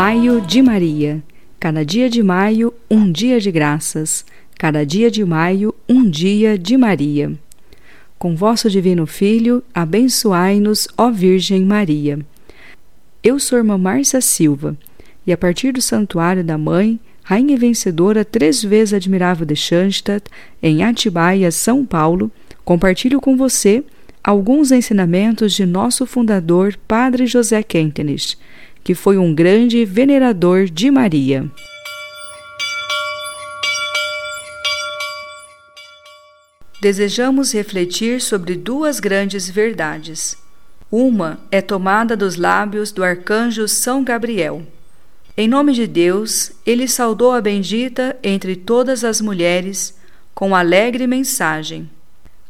Maio de Maria. Cada dia de maio, um dia de graças. Cada dia de maio, um dia de Maria. Com vosso Divino Filho, abençoai-nos, ó Virgem Maria. Eu sou irmã Márcia Silva, e a partir do Santuário da Mãe, Rainha Vencedora, três vezes admirável de Schanstatt, em Atibaia, São Paulo, compartilho com você alguns ensinamentos de nosso fundador, Padre José Kentenich, que foi um grande venerador de Maria. Desejamos refletir sobre duas grandes verdades. Uma é tomada dos lábios do arcanjo São Gabriel. Em nome de Deus, ele saudou a bendita entre todas as mulheres com alegre mensagem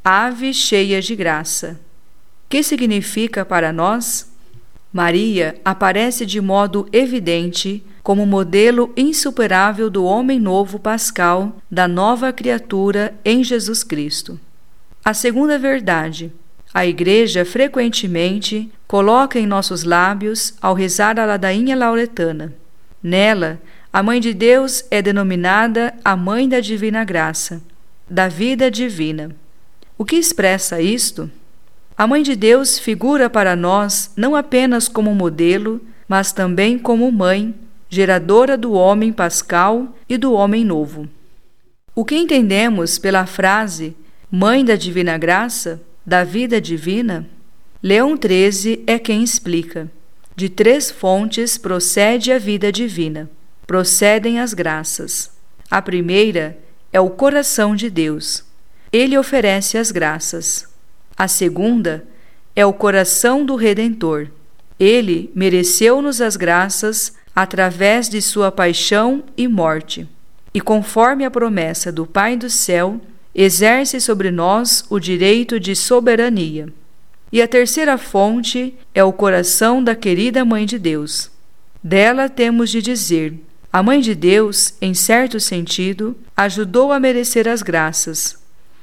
Ave cheia de graça. Que significa para nós? Maria aparece de modo evidente como modelo insuperável do homem novo pascal, da nova criatura em Jesus Cristo. A segunda verdade, a Igreja frequentemente coloca em nossos lábios ao rezar a ladainha lauretana. Nela, a Mãe de Deus é denominada a Mãe da Divina Graça, da vida divina. O que expressa isto? A Mãe de Deus figura para nós não apenas como modelo, mas também como mãe, geradora do homem pascal e do homem novo. O que entendemos pela frase Mãe da Divina Graça, da vida divina? Leão XIII é quem explica. De três fontes procede a vida divina, procedem as graças. A primeira é o coração de Deus ele oferece as graças. A segunda é o coração do Redentor. Ele mereceu-nos as graças através de sua paixão e morte. E conforme a promessa do Pai do céu, exerce sobre nós o direito de soberania. E a terceira fonte é o coração da querida Mãe de Deus. Dela temos de dizer: a Mãe de Deus, em certo sentido, ajudou a merecer as graças,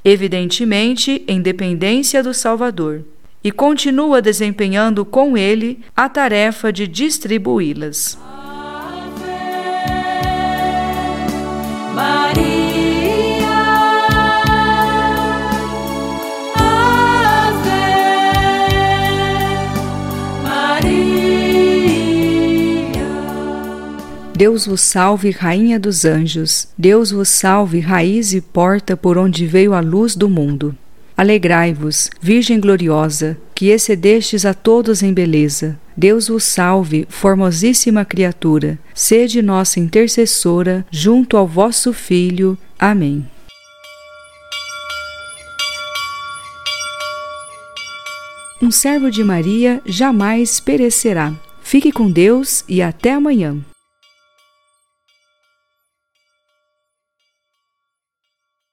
evidentemente em dependência do Salvador, e continua desempenhando com ele a tarefa de distribuí-las. Deus vos salve, Rainha dos Anjos. Deus vos salve, raiz e porta por onde veio a luz do mundo. Alegrai-vos, Virgem gloriosa, que excedestes a todos em beleza. Deus vos salve, formosíssima criatura. Sede nossa intercessora junto ao vosso Filho. Amém. Um servo de Maria jamais perecerá. Fique com Deus e até amanhã.